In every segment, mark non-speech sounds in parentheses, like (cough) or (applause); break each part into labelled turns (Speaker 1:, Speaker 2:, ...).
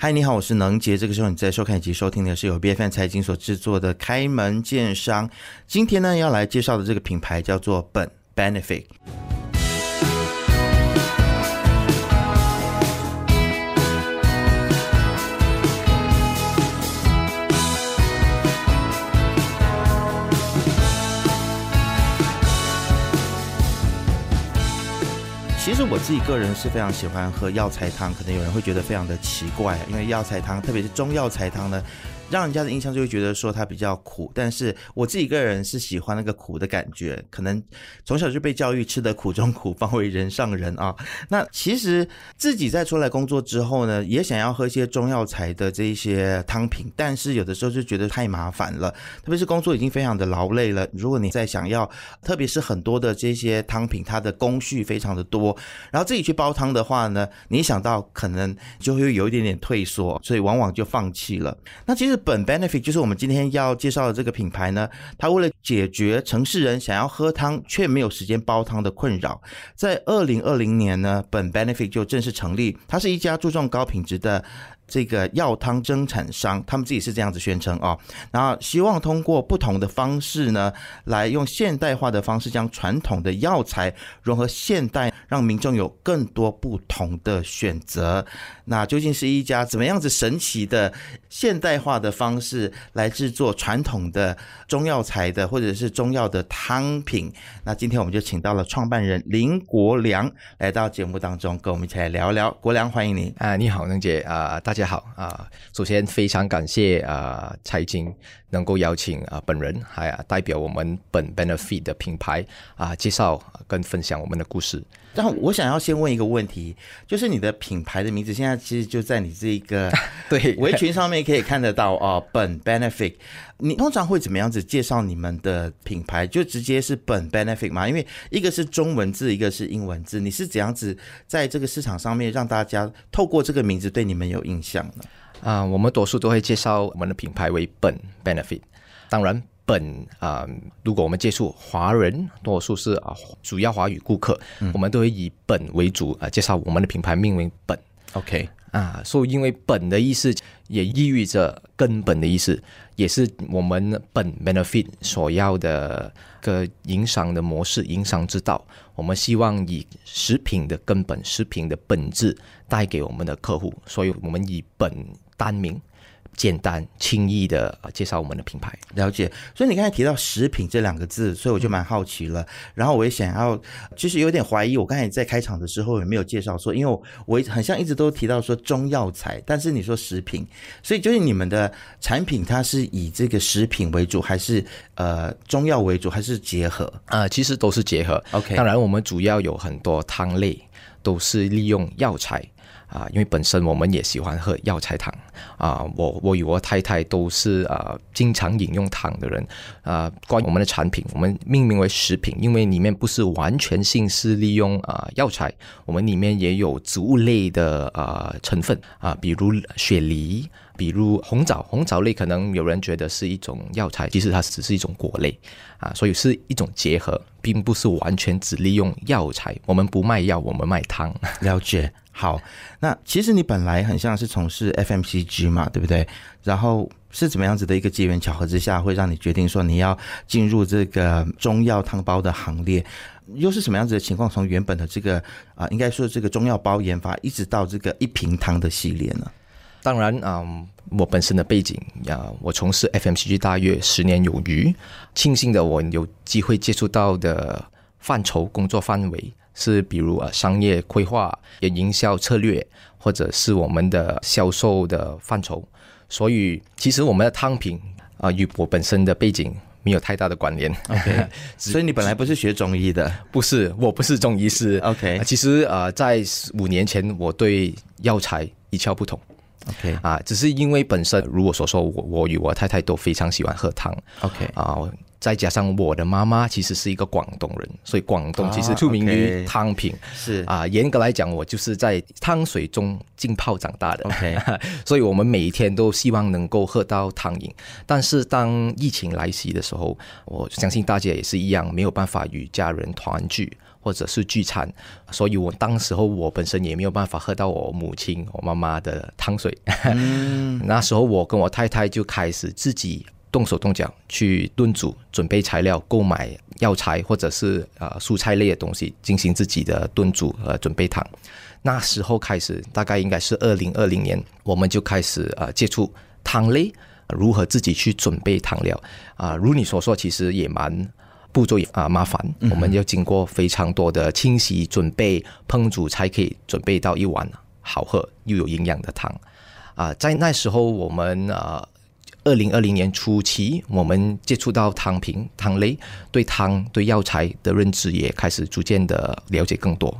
Speaker 1: 嗨，你好，我是能杰。这个时候你在收看以及收听的是由 B F N 财经所制作的《开门见商》。今天呢，要来介绍的这个品牌叫做本 Benefit。其实我自己个人是非常喜欢喝药材汤，可能有人会觉得非常的奇怪，因为药材汤，特别是中药材汤呢。让人家的印象就会觉得说它比较苦，但是我自己个人是喜欢那个苦的感觉，可能从小就被教育吃得苦中苦，方为人上人啊。(laughs) 那其实自己在出来工作之后呢，也想要喝一些中药材的这一些汤品，但是有的时候就觉得太麻烦了，特别是工作已经非常的劳累了。如果你再想要，特别是很多的这些汤品，它的工序非常的多，然后自己去煲汤的话呢，你想到可能就会有一点点退缩，所以往往就放弃了。那其实。本 benefit 就是我们今天要介绍的这个品牌呢，它为了解决城市人想要喝汤却没有时间煲汤的困扰，在二零二零年呢，本 benefit 就正式成立。它是一家注重高品质的。这个药汤生产商，他们自己是这样子宣称哦，然后希望通过不同的方式呢，来用现代化的方式将传统的药材融合现代，让民众有更多不同的选择。那究竟是一家怎么样子神奇的现代化的方式来制作传统的中药材的，或者是中药的汤品？那今天我们就请到了创办人林国良来到节目当中，跟我们一起来聊聊。国良，欢迎你
Speaker 2: 啊！你好，能姐啊，大。大家好啊！首先非常感谢啊财经能够邀请啊本人还代表我们本 Benefit 的品牌啊介绍跟分享我们的故事。
Speaker 1: 然后我想要先问一个问题，就是你的品牌的名字现在其实就在你这个 (laughs)
Speaker 2: 对
Speaker 1: 围裙上面可以看得到哦，本 Benefit。你通常会怎么样子介绍你们的品牌？就直接是本 Benefit 吗？因为一个是中文字，一个是英文字，你是怎样子在这个市场上面让大家透过这个名字对你们有印象呢？
Speaker 2: 啊，我们多数都会介绍我们的品牌为本 Benefit。当然，本啊，如果我们接触华人，多数是啊主要华语顾客，我们都会以本为主啊介绍我们的品牌命名本。
Speaker 1: OK。
Speaker 2: 啊，所以因为本的意思也意味着根本的意思，也是我们本 benefit 所要的个营商的模式、营商之道。我们希望以食品的根本、食品的本质带给我们的客户，所以我们以本单名。简单轻易的介绍我们的品牌，
Speaker 1: 了解。所以你刚才提到食品这两个字，所以我就蛮好奇了。然后我也想要，就是有点怀疑，我刚才在开场的时候有没有介绍说，因为我很像一直都提到说中药材，但是你说食品，所以就是你们的产品它是以这个食品为主，还是呃中药为主，还是结合？
Speaker 2: 呃，其实都是结合。
Speaker 1: OK，
Speaker 2: 当然我们主要有很多汤类都是利用药材。啊，因为本身我们也喜欢喝药材汤啊，我我与我太太都是啊经常饮用糖的人啊。关于我们的产品，我们命名为食品，因为里面不是完全性是利用啊药材，我们里面也有植物类的啊成分啊，比如雪梨，比如红枣，红枣类可能有人觉得是一种药材，其实它只是一种果类啊，所以是一种结合，并不是完全只利用药材。我们不卖药，我们卖汤。(laughs)
Speaker 1: 了解。好，那其实你本来很像是从事 FMCG 嘛，对不对？然后是怎么样子的一个机缘巧合之下，会让你决定说你要进入这个中药汤包的行列？又是什么样子的情况？从原本的这个啊，应该说这个中药包研发，一直到这个一瓶汤的系列呢？
Speaker 2: 当然啊，我本身的背景呀，我从事 FMCG 大约十年有余，庆幸的我有机会接触到的范畴工作范围。是比如啊，商业规划、也营销策略，或者是我们的销售的范畴。所以，其实我们的汤品啊，与我本身的背景没有太大的关联。
Speaker 1: OK，(laughs) 所以你本来不是学中医的？
Speaker 2: 不是，我不是中医师。
Speaker 1: OK，
Speaker 2: 其实啊，在五年前，我对药材一窍不通。
Speaker 1: OK，
Speaker 2: 啊，只是因为本身如我所说，我我与我太太都非常喜欢喝汤。
Speaker 1: OK，
Speaker 2: 啊。再加上我的妈妈其实是一个广东人，所以广东其实出名于汤品。
Speaker 1: 是
Speaker 2: 啊，严格来讲，我就是在汤水中浸泡长大的。
Speaker 1: OK，(laughs)
Speaker 2: 所以我们每一天都希望能够喝到汤饮。但是当疫情来袭的时候，我相信大家也是一样，没有办法与家人团聚。或者是聚餐，所以我当时候我本身也没有办法喝到我母亲、我妈妈的汤水。(laughs) 那时候我跟我太太就开始自己动手动脚去炖煮、准备材料、购买药材或者是呃蔬菜类的东西，进行自己的炖煮和准备汤。那时候开始，大概应该是二零二零年，我们就开始呃接触汤类，如何自己去准备汤料啊。如你所说，其实也蛮步骤也啊麻烦，我们要经过非常多的清洗、准备、烹煮，才可以准备到一碗好喝又有营养的汤啊。在那时候，我们啊二零二零年初期，我们接触到汤品、汤类，对汤、对药材的认知也开始逐渐的了解更多。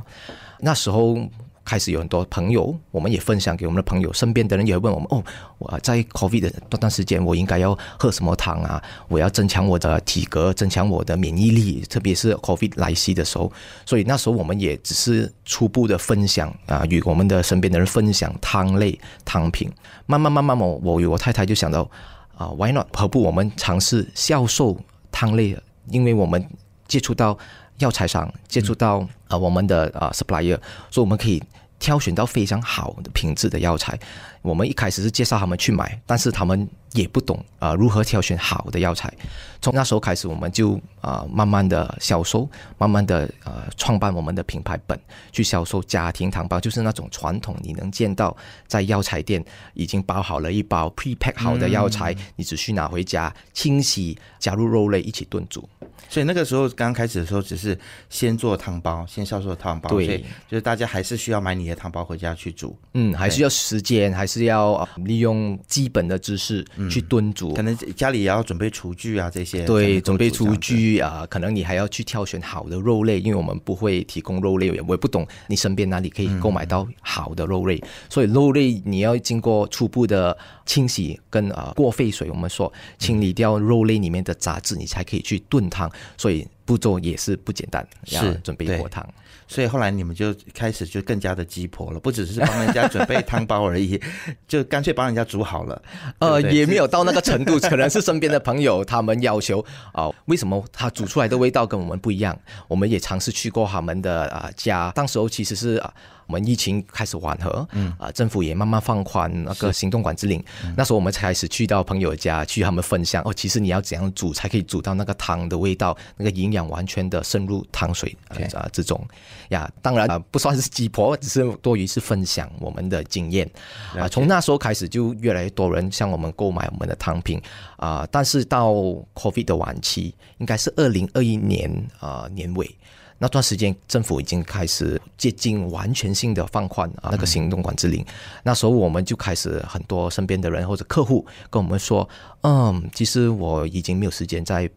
Speaker 2: 那时候。开始有很多朋友，我们也分享给我们的朋友，身边的人也会问我们：哦，我在 COVID 的这段时间，我应该要喝什么汤啊？我要增强我的体格，增强我的免疫力，特别是 COVID 来袭的时候。所以那时候我们也只是初步的分享啊，与我们的身边的人分享汤类汤品。慢慢慢慢，我我与我太太就想到啊，Why not？何不我们尝试销售汤类？因为我们接触到药材商，接触到啊我们的啊 supplier，所以我们可以。挑选到非常好的品质的药材，我们一开始是介绍他们去买，但是他们也不懂啊如何挑选好的药材。从那时候开始，我们就啊慢慢的销售，慢慢的呃创办我们的品牌本，去销售家庭糖包，就是那种传统你能见到在药材店已经包好了一包 pre pack 好的药材，你只需拿回家清洗，加入肉类一起炖煮。
Speaker 1: 所以那个时候刚开始的时候，只是先做汤包，先销售汤包，
Speaker 2: 对，
Speaker 1: 就是大家还是需要买你的汤包回家去煮，
Speaker 2: 嗯，还是要时间，还是要利用基本的知识去炖煮，
Speaker 1: 可能家里也要准备厨具啊这些，
Speaker 2: 对，准备厨具啊，可能你还要去挑选好的肉类，因为我们不会提供肉类，我也不懂你身边哪里可以购买到好的肉类，所以肉类你要经过初步的清洗跟啊过沸水，我们说清理掉肉类里面的杂质，你才可以去炖汤。所以步骤也是不简单，要准备一锅汤。
Speaker 1: 所以后来你们就开始就更加的鸡婆了，不只是帮人家准备汤包而已，(laughs) 就干脆帮人家煮好了。
Speaker 2: 呃，也没有到那个程度，可能是身边的朋友他们要求 (laughs) 啊，为什么他煮出来的味道跟我们不一样？我们也尝试去过他们的啊家，当时候其实是啊。我们疫情开始缓和，嗯啊，政府也慢慢放宽那个行动管制令。那时候我们才开始去到朋友家，去他们分享哦，其实你要怎样煮才可以煮到那个汤的味道，那个营养完全的渗入汤水啊这种呀。当然啊，不算是鸡婆，只是多于是分享我们的经验啊。从那时候开始，就越来越多人向我们购买我们的汤品啊。但是到 COVID 的晚期，应该是二零二一年啊年尾。那段时间，政府已经开始接近完全性的放宽啊，那个行动管制令。那时候我们就开始很多身边的人或者客户跟我们说，嗯，其实我已经没有时间再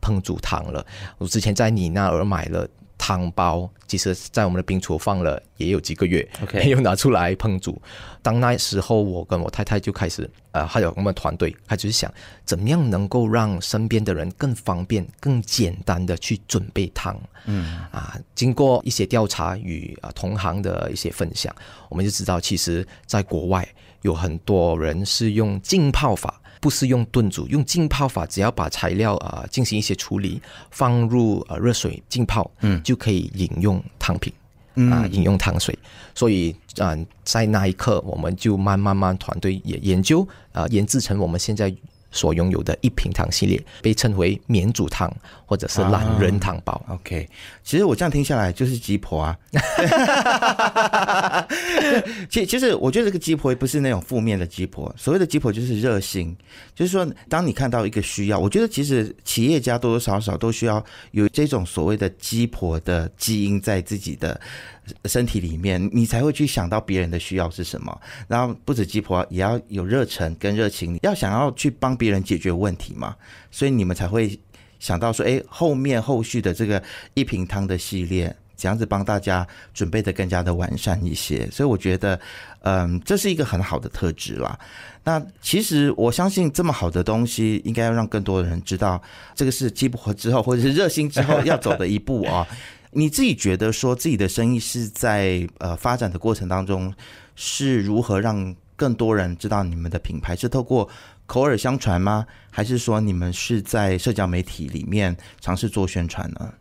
Speaker 2: 烹煮糖了。我之前在你那儿买了。汤包其实，在我们的冰橱放了也有几个月，没有拿出来烹煮。当那时候，我跟我太太就开始，呃，还有我们团队开始想，怎么样能够让身边的人更方便、更简单的去准备汤。嗯，啊，经过一些调查与啊同行的一些分享，我们就知道，其实在国外有很多人是用浸泡法。不是用炖煮，用浸泡法，只要把材料啊进行一些处理，放入呃热水浸泡，嗯，就可以饮用汤品，啊，饮用汤水。所以啊，在那一刻，我们就慢慢慢团队也研究啊，研制成我们现在。所拥有的一品糖系列被称为免煮汤或者是懒人糖包。
Speaker 1: OK，其实我这样听下来就是鸡婆啊。(laughs) 其其实我觉得这个鸡婆不是那种负面的鸡婆，所谓的鸡婆就是热心，就是说当你看到一个需要，我觉得其实企业家多多少少都需要有这种所谓的鸡婆的基因在自己的。身体里面，你才会去想到别人的需要是什么。然后不止鸡婆，也要有热忱跟热情，要想要去帮别人解决问题嘛。所以你们才会想到说，哎，后面后续的这个一瓶汤的系列，怎样子帮大家准备的更加的完善一些。所以我觉得，嗯，这是一个很好的特质啦。那其实我相信，这么好的东西，应该要让更多的人知道，这个是鸡婆之后或者是热心之后要走的一步啊。你自己觉得说自己的生意是在呃发展的过程当中是如何让更多人知道你们的品牌？是透过口耳相传吗？还是说你们是在社交媒体里面尝试做宣传呢？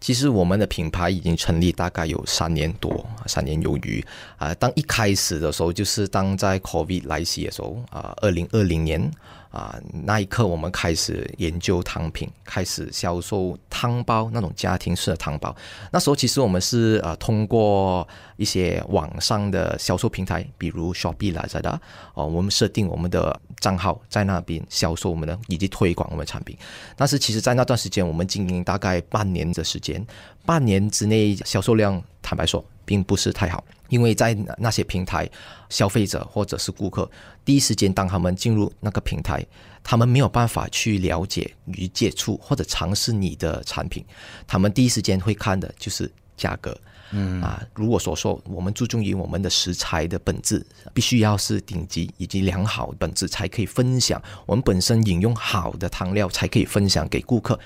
Speaker 2: 其实我们的品牌已经成立大概有三年多，三年有余啊。当一开始的时候，就是当在 COVID 来袭的时候啊，二零二零年。啊，那一刻我们开始研究汤品，开始销售汤包那种家庭式的汤包。那时候其实我们是呃通过一些网上的销售平台，比如 Shopee 啦在的哦，我们设定我们的账号在那边销售我们的以及推广我们的产品。但是其实，在那段时间我们经营大概半年的时间，半年之内销售量坦白说并不是太好。因为在那些平台，消费者或者是顾客第一时间当他们进入那个平台，他们没有办法去了解与接触或者尝试你的产品，他们第一时间会看的就是价格。嗯啊，如果所说我们注重于我们的食材的本质，必须要是顶级以及良好本质才可以分享。我们本身饮用好的汤料才可以分享给顾客。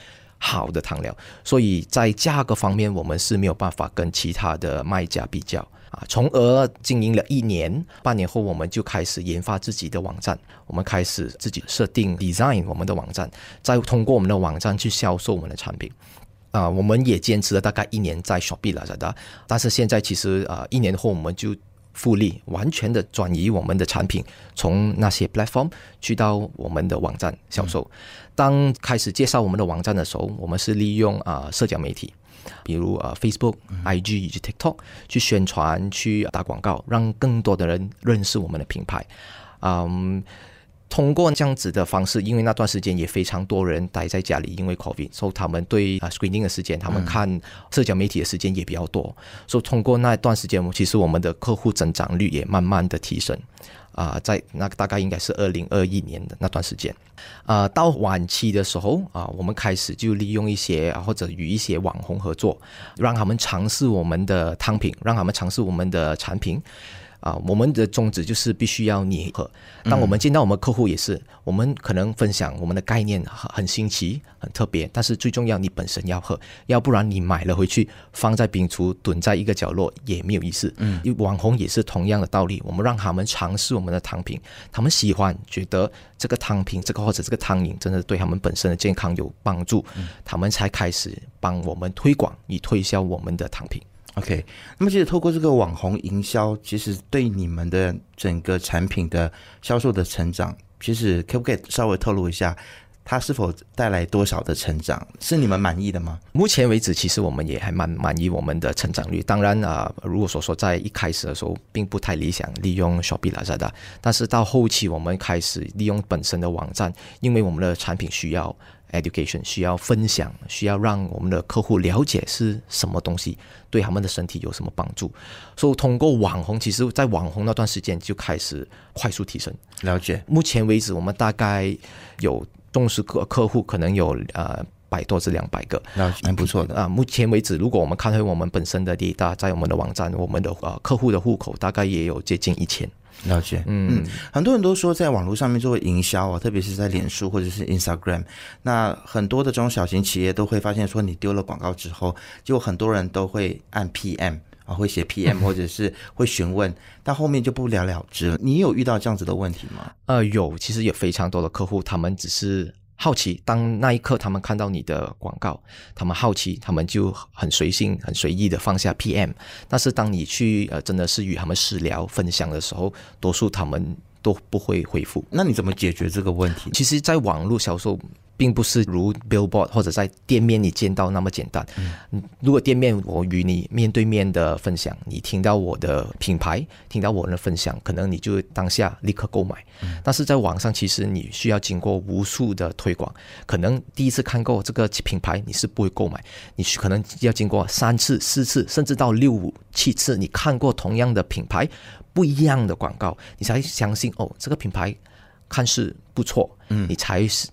Speaker 2: 好的汤料，所以在价格方面，我们是没有办法跟其他的卖家比较啊。从而经营了一年，半年后，我们就开始研发自己的网站，我们开始自己设定 design 我们的网站，再通过我们的网站去销售我们的产品。啊，我们也坚持了大概一年在 Shopee 了，的。但是现在其实啊，一年后我们就。复利完全的转移我们的产品，从那些 platform 去到我们的网站销售。当开始介绍我们的网站的时候，我们是利用啊社交媒体，比如啊 Facebook、IG 以及 TikTok 去宣传、去打广告，让更多的人认识我们的品牌。嗯。通过这样子的方式，因为那段时间也非常多人待在家里，因为 COVID，所以他们对啊 screening 的时间，他们看社交媒体的时间也比较多。所以通过那段时间，其实我们的客户增长率也慢慢的提升。啊，在那大概应该是二零二一年的那段时间，啊，到晚期的时候啊，我们开始就利用一些或者与一些网红合作，让他们尝试我们的汤品，让他们尝试我们的产品。啊，我们的宗旨就是必须要你喝。当我们见到我们客户也是，我们可能分享我们的概念很新奇、很特别，但是最重要你本身要喝，要不然你买了回去放在冰橱蹲在一个角落也没有意思。嗯，网红也是同样的道理，我们让他们尝试我们的汤品，他们喜欢，觉得这个汤品、这个或者这个汤饮真的对他们本身的健康有帮助，他们才开始帮我们推广以推销我们的汤品。
Speaker 1: OK，那么其实透过这个网红营销，其实对你们的整个产品的销售的成长，其实可不可以稍微透露一下，它是否带来多少的成长？是你们满意的吗？
Speaker 2: 目前为止，其实我们也还蛮满意我们的成长率。当然啊，如果说说在一开始的时候，并不太理想，利用 Shopee Lazada，但是到后期我们开始利用本身的网站，因为我们的产品需要。Education 需要分享，需要让我们的客户了解是什么东西，对他们的身体有什么帮助。所以通过网红，其实在网红那段时间就开始快速提升。
Speaker 1: 了解。
Speaker 2: 目前为止，我们大概有重视客客户，可能有呃百多至两百个，
Speaker 1: 那蛮不错的
Speaker 2: 啊。目前为止，如果我们看回我们本身的 data，在我们的网站，我们的呃客户的户口大概也有接近一千。
Speaker 1: 了解，嗯，很多人都说在网络上面做营销啊，特别是在脸书或者是 Instagram，那很多的这种小型企业都会发现说，你丢了广告之后，就很多人都会按 PM 啊，会写 (laughs) PM 或者是会询问，但后面就不了了之了。你有遇到这样子的问题吗？
Speaker 2: 呃，有，其实有非常多的客户，他们只是。好奇，当那一刻他们看到你的广告，他们好奇，他们就很随性、很随意的放下 PM。但是当你去呃，真的是与他们私聊分享的时候，多数他们都不会回复。
Speaker 1: 那你怎么解决这个问题？
Speaker 2: 其实，在网络销售。并不是如 billboard 或者在店面你见到那么简单。嗯，如果店面我与你面对面的分享，你听到我的品牌，听到我的分享，可能你就当下立刻购买。嗯，但是在网上，其实你需要经过无数的推广，可能第一次看过这个品牌，你是不会购买，你可能要经过三次、四次，甚至到六五七次，你看过同样的品牌不一样的广告，你才相信哦，这个品牌看似不错。嗯，你才是。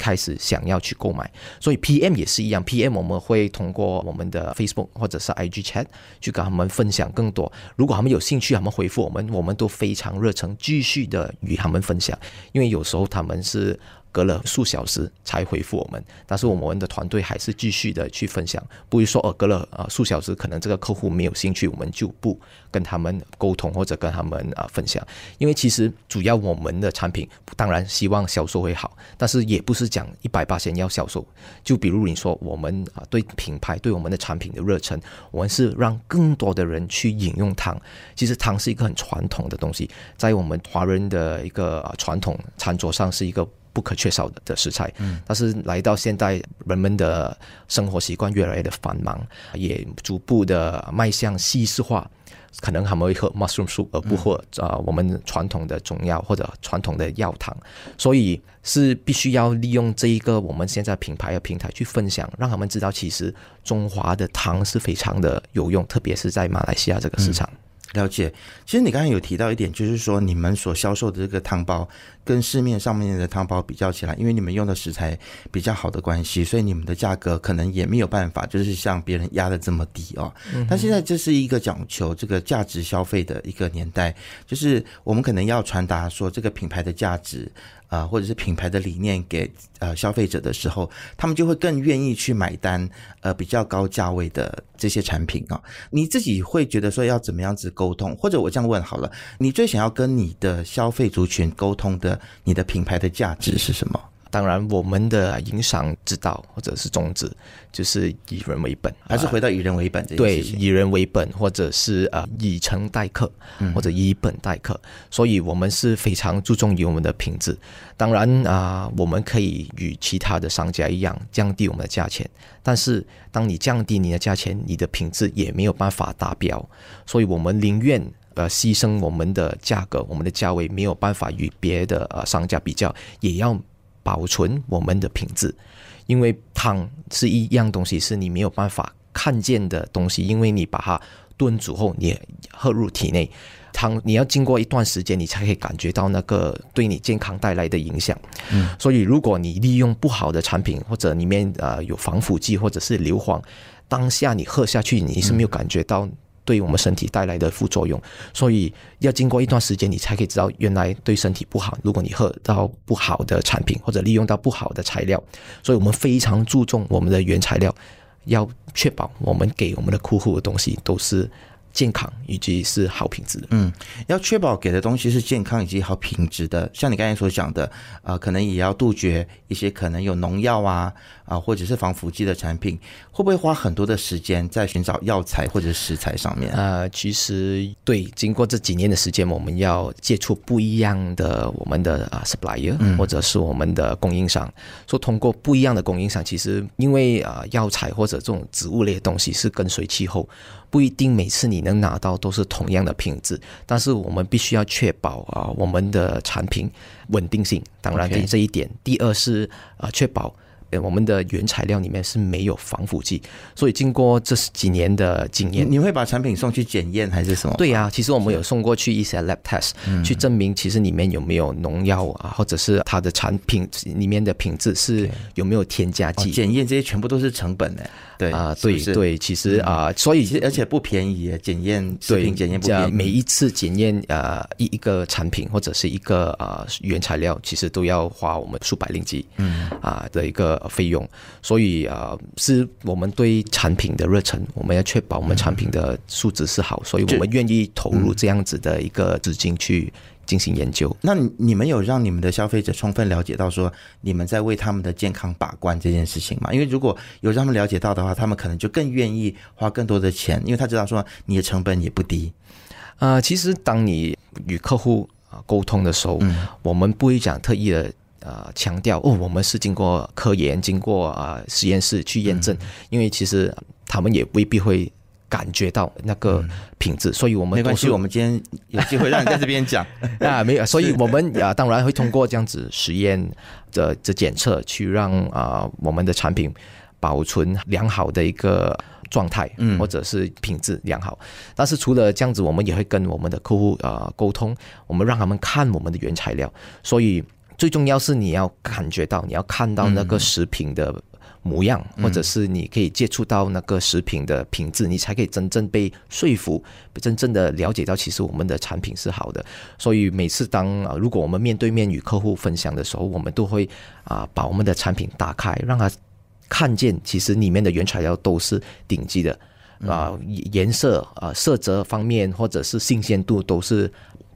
Speaker 2: 开始想要去购买，所以 PM 也是一样。PM 我们会通过我们的 Facebook 或者是 IG Chat 去跟他们分享更多。如果他们有兴趣，他们回复我们，我们都非常热诚，继续的与他们分享。因为有时候他们是。隔了数小时才回复我们，但是我们的团队还是继续的去分享，不会说哦隔了呃数小时，可能这个客户没有兴趣，我们就不跟他们沟通或者跟他们啊分享，因为其实主要我们的产品当然希望销售会好，但是也不是讲一百八千要销售，就比如你说我们啊对品牌对我们的产品的热忱，我们是让更多的人去饮用汤，其实汤是一个很传统的东西，在我们华人的一个传统餐桌上是一个。不可缺少的的食材，嗯，但是来到现代，人们的生活习惯越来越的繁忙，也逐步的迈向西式化，可能他们会喝 mushroom soup 而不喝啊我们传统的中药或者传统的药汤，所以是必须要利用这一个我们现在品牌的平台去分享，让他们知道其实中华的汤是非常的有用，特别是在马来西亚这个市场。
Speaker 1: 了解，其实你刚才有提到一点，就是说你们所销售的这个汤包跟市面上面的汤包比较起来，因为你们用的食材比较好的关系，所以你们的价格可能也没有办法，就是像别人压的这么低哦。但现在这是一个讲求这个价值消费的一个年代，就是我们可能要传达说这个品牌的价值。啊，或者是品牌的理念给呃消费者的时候，他们就会更愿意去买单，呃，比较高价位的这些产品啊。你自己会觉得说要怎么样子沟通？或者我这样问好了，你最想要跟你的消费族群沟通的，你的品牌的价值是什么？
Speaker 2: 当然，我们的影响之道或者是宗旨，就是以人为本，
Speaker 1: 还是回到以人为本这
Speaker 2: 对，以人为本，或者是呃以诚待客，或者以本待客。所以，我们是非常注重于我们的品质。当然啊，我们可以与其他的商家一样降低我们的价钱，但是当你降低你的价钱，你的品质也没有办法达标。所以我们宁愿呃牺牲我们的价格，我们的价位没有办法与别的呃商家比较，也要。保存我们的品质，因为汤是一样东西，是你没有办法看见的东西，因为你把它炖煮后，你喝入体内，汤你要经过一段时间，你才可以感觉到那个对你健康带来的影响。嗯，所以如果你利用不好的产品，或者里面呃有防腐剂或者是硫磺，当下你喝下去，你是没有感觉到。对我们身体带来的副作用，所以要经过一段时间，你才可以知道原来对身体不好。如果你喝到不好的产品，或者利用到不好的材料，所以我们非常注重我们的原材料，要确保我们给我们的客户的东西都是。健康以及是好品质的，
Speaker 1: 嗯，要确保给的东西是健康以及好品质的。像你刚才所讲的，啊，可能也要杜绝一些可能有农药啊，啊，或者是防腐剂的产品。会不会花很多的时间在寻找药材或者食材上面？
Speaker 2: 呃，其实对，经过这几年的时间，我们要接触不一样的我们的啊 supplier，或者是我们的供应商，说通过不一样的供应商，其实因为啊药材或者这种植物类的东西是跟随气候。不一定每次你能拿到都是同样的品质，但是我们必须要确保啊我们的产品稳定性。当然，这这一点，第二是啊确保。呃，我们的原材料里面是没有防腐剂，所以经过这几年的经验，
Speaker 1: 你会把产品送去检验还是什么？
Speaker 2: 对呀，其实我们有送过去一些 lab test，去证明其实里面有没有农药啊，或者是它的产品里面的品质是有没有添加剂。
Speaker 1: 检验这些全部都是成本的，对
Speaker 2: 啊，对对，其实啊，所以
Speaker 1: 而且不便宜，检验食品检验不便宜。
Speaker 2: 每一次检验呃一一个产品或者是一个呃原材料，其实都要花我们数百令吉，嗯啊的一个。费用，所以啊，是我们对产品的热忱，我们要确保我们产品的素质是好，所以我们愿意投入这样子的一个资金去进行研究。
Speaker 1: 那你们有让你们的消费者充分了解到说你们在为他们的健康把关这件事情吗？因为如果有让他们了解到的话，他们可能就更愿意花更多的钱，因为他知道说你的成本也不低。
Speaker 2: 呃，其实当你与客户啊沟通的时候，我们不会讲特意的。呃，强调哦，我们是经过科研、经过啊实验室去验证，因为其实他们也未必会感觉到那个品质，所以我们
Speaker 1: 没关系，我们今天有机会让你在这边讲
Speaker 2: 啊，(laughs) 没有，所以我们啊当然会通过这样子实验的的检测，去让啊我们的产品保存良好的一个状态，嗯，或者是品质良好。但是除了这样子，我们也会跟我们的客户啊沟通，我们让他们看我们的原材料，所以。最重要是你要感觉到，你要看到那个食品的模样，或者是你可以接触到那个食品的品质，你才可以真正被说服，真正的了解到其实我们的产品是好的。所以每次当啊，如果我们面对面与客户分享的时候，我们都会啊把我们的产品打开，让他看见其实里面的原材料都是顶级的。啊，颜色啊、色泽方面或者是新鲜度都是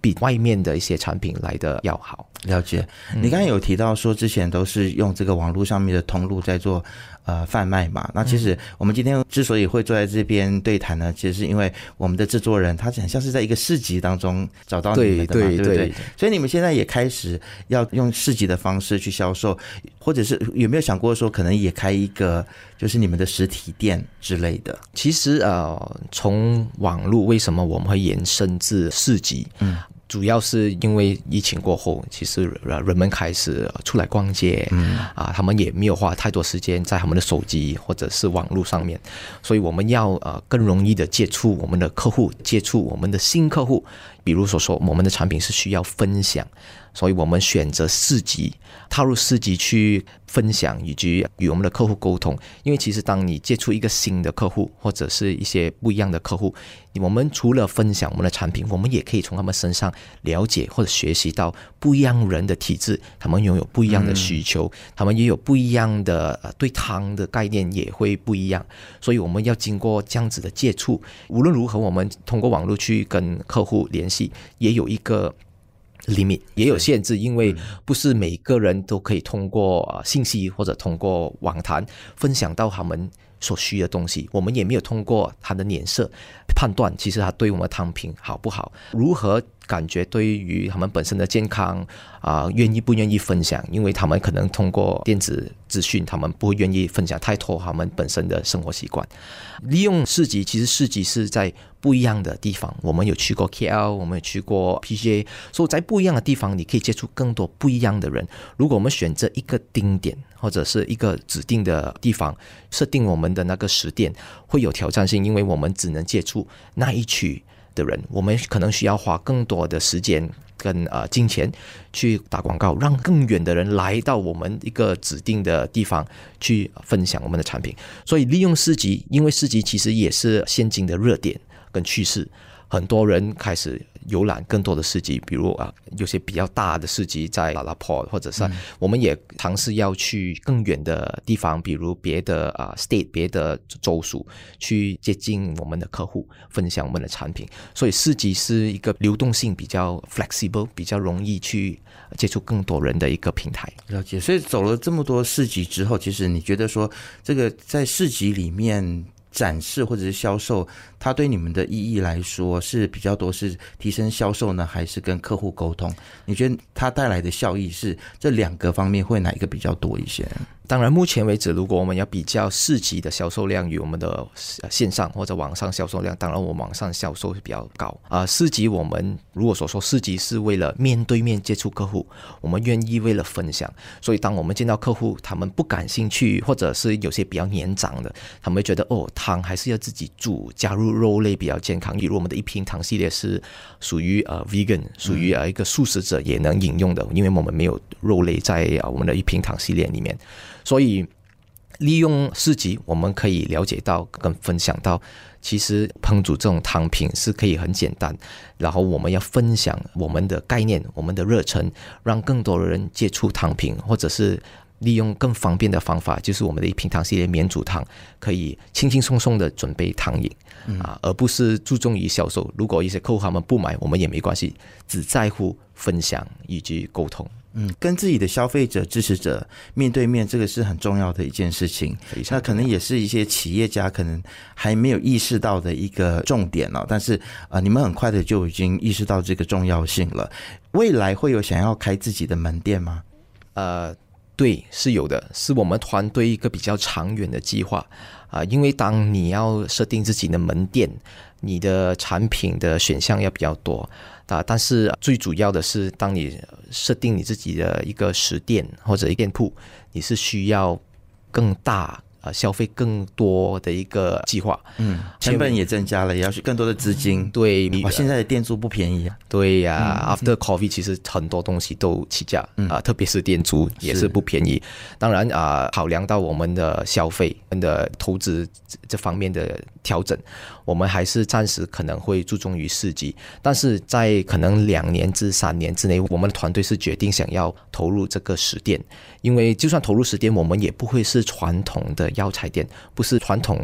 Speaker 2: 比外面的一些产品来的要好。
Speaker 1: 了解，你刚才有提到说之前都是用这个网络上面的通路在做呃贩卖嘛？那其实我们今天之所以会坐在这边对谈呢，其实是因为我们的制作人他很像是在一个市集当中找到你们的嘛，对不对？所以你们现在也开始要用市集的方式去销售，或者是有没有想过说可能也开一个就是你们的实体店之类的？
Speaker 2: 其实呃，从网络为什么我们会延伸至市集？嗯。主要是因为疫情过后，其实人们开始出来逛街，嗯啊，他们也没有花太多时间在他们的手机或者是网络上面，所以我们要呃更容易的接触我们的客户，接触我们的新客户。比如说说，我们的产品是需要分享，所以我们选择市集，踏入市集去分享，以及与我们的客户沟通。因为其实当你接触一个新的客户，或者是一些不一样的客户，我们除了分享我们的产品，我们也可以从他们身上了解或者学习到不一样人的体质，他们拥有不一样的需求，他们也有不一样的对汤的概念也会不一样。所以我们要经过这样子的接触，无论如何，我们通过网络去跟客户联系。也有一个 limit，也有限制，因为不是每个人都可以通过信息或者通过网谈分享到他们所需的东西。我们也没有通过他的脸色判断，其实他对我们汤品好不好，如何。感觉对于他们本身的健康啊，愿意不愿意分享？因为他们可能通过电子资讯，他们不愿意分享太多他们本身的生活习惯。利用市集，其实市集是在不一样的地方。我们有去过 KL，我们有去过 PGA，所以在不一样的地方，你可以接触更多不一样的人。如果我们选择一个定点或者是一个指定的地方，设定我们的那个时点，会有挑战性，因为我们只能接触那一区。的人，我们可能需要花更多的时间跟呃金钱去打广告，让更远的人来到我们一个指定的地方去分享我们的产品。所以利用市集，因为市集其实也是现今的热点跟趋势，很多人开始。游览更多的市集，比如啊，有些比较大的市集在拉拉坡，或者是我们也尝试要去更远的地方，比如别的啊 state、别的州属，去接近我们的客户，分享我们的产品。所以市集是一个流动性比较 flexible、比较容易去接触更多人的一个平台。
Speaker 1: 了解。所以走了这么多市集之后，其实你觉得说，这个在市集里面。展示或者是销售，它对你们的意义来说是比较多是提升销售呢，还是跟客户沟通？你觉得它带来的效益是这两个方面会哪一个比较多一些？
Speaker 2: 当然，目前为止，如果我们要比较市级的销售量与我们的线上或者网上销售量，当然我们网上销售是比较高啊。市级我们如果所说市级是为了面对面接触客户，我们愿意为了分享，所以当我们见到客户，他们不感兴趣，或者是有些比较年长的，他们会觉得哦，汤还是要自己煮，加入肉类比较健康。比如我们的一瓶汤系列是属于呃 vegan，属于呃一个素食者也能饮用的，因为我们没有肉类在啊我们的一瓶汤系列里面。所以，利用市集，我们可以了解到跟分享到，其实烹煮这种汤品是可以很简单。然后，我们要分享我们的概念、我们的热忱，让更多的人接触汤品，或者是利用更方便的方法，就是我们的一瓶汤系列免煮汤，可以轻轻松松的准备汤饮啊，而不是注重于销售。如果一些客户他们不买，我们也没关系，只在乎分享以及沟通。
Speaker 1: 嗯，跟自己的消费者、支持者面对面，这个是很重要的一件事情。那可能也是一些企业家可能还没有意识到的一个重点了。但是啊，你们很快的就已经意识到这个重要性了。未来会有想要开自己的门店吗？
Speaker 2: 呃，对，是有的，是我们团队一个比较长远的计划啊。因为当你要设定自己的门店，你的产品的选项要比较多。啊！但是最主要的是，当你设定你自己的一个实店或者店铺，你是需要更大呃消费更多的一个计划。
Speaker 1: 嗯，成本也增加了，也要去更多的资金。
Speaker 2: 对，
Speaker 1: 哇，现在的店租不便宜啊。
Speaker 2: 对呀，After Coffee 其实很多东西都起价啊，特别是店租也是不便宜。当然啊，考量到我们的消费、的投资这方面的调整，我们还是暂时可能会注重于四级，但是在可能两年至三年之内，我们的团队是决定想要投入这个实店，因为就算投入时间，我们也不会是传统的药材店，不是传统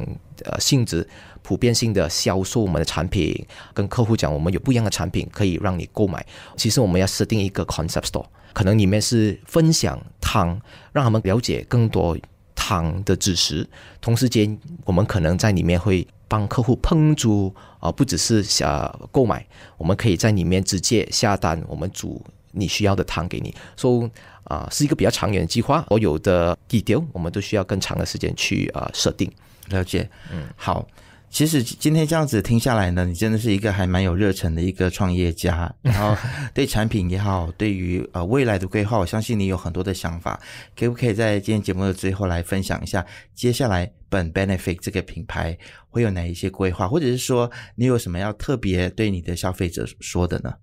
Speaker 2: 呃性质、普遍性的销售我们的产品，跟客户讲我们有不一样的产品可以让你购买。其实我们要设定一个 concept store，可能里面是分享汤，让他们了解更多汤的知识，同时间我们可能在里面会帮客户烹煮啊，不只是想购买，我们可以在里面直接下单，我们煮你需要的糖给你。所以啊，是一个比较长远的计划，所有的 detail 我们都需要更长的时间去啊设定。
Speaker 1: 了解，嗯，好。其实今天这样子听下来呢，你真的是一个还蛮有热忱的一个创业家，(laughs) 然后对产品也好，对于呃未来的规划，我相信你有很多的想法。可不可以在今天节目的最后来分享一下，接下来本 Benefit 这个品牌会有哪一些规划，或者是说你有什么要特别对你的消费者说的呢？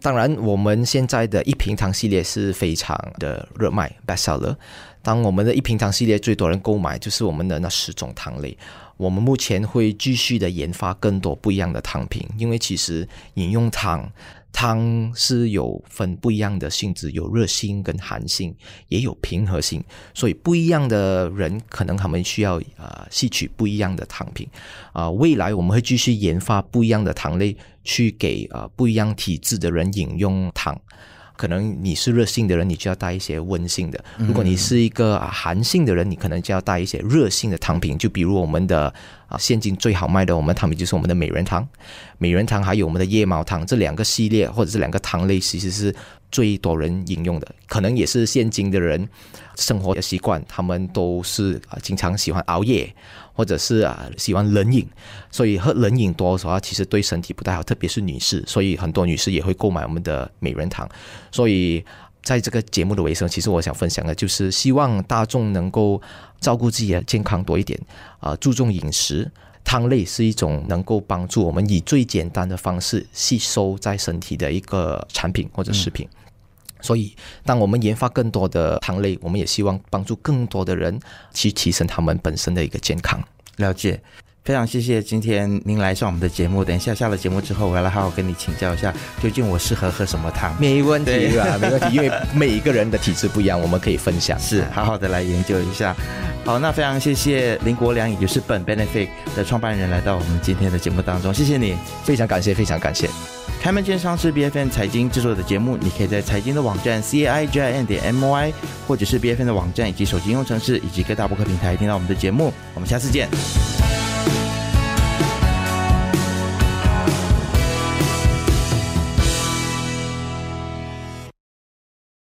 Speaker 2: 当然，我们现在的一瓶糖系列是非常的热卖，bestseller。当我们的一瓶糖系列最多人购买，就是我们的那十种糖类。我们目前会继续的研发更多不一样的糖品，因为其实饮用糖，汤是有分不一样的性质，有热性跟寒性，也有平和性，所以不一样的人可能他们需要啊吸取不一样的汤品啊。未来我们会继续研发不一样的糖类，去给啊不一样体质的人饮用糖。可能你是热性的人，你就要带一些温性的；如果你是一个寒性的人，你可能就要带一些热性的汤品。就比如我们的啊，现今最好卖的我们汤品就是我们的美人汤、美人汤，还有我们的夜猫汤这两个系列或者是两个汤类，其实是最多人饮用的。可能也是现今的人生活的习惯，他们都是啊经常喜欢熬夜。或者是啊喜欢冷饮，所以喝冷饮多的话，其实对身体不太好，特别是女士。所以很多女士也会购买我们的美人糖。所以在这个节目的尾声，其实我想分享的就是希望大众能够照顾自己的健康多一点啊，注重饮食。汤类是一种能够帮助我们以最简单的方式吸收在身体的一个产品或者食品。所以，当我们研发更多的糖类，我们也希望帮助更多的人去提升他们本身的一个健康。
Speaker 1: 了解，非常谢谢今天您来上我们的节目。等一下下了节目之后，我要来好好跟你请教一下，究竟我适合喝什么汤？
Speaker 2: 没问题啊，(laughs) 没问题，因为每一个人的体质不一样，我们可以分享，
Speaker 1: 是好好的来研究一下。好，那非常谢谢林国良，也就是本 Benefit 的创办人，来到我们今天的节目当中，谢谢你，
Speaker 2: 非常感谢，非常感谢。
Speaker 1: 开门见山是 B F N 财经制作的节目，你可以在财经的网站 C A I J I N 点 M Y，或者是 B F N 的网站以及手机应用程式以及各大播客平台听到我们的节目。我们下次见。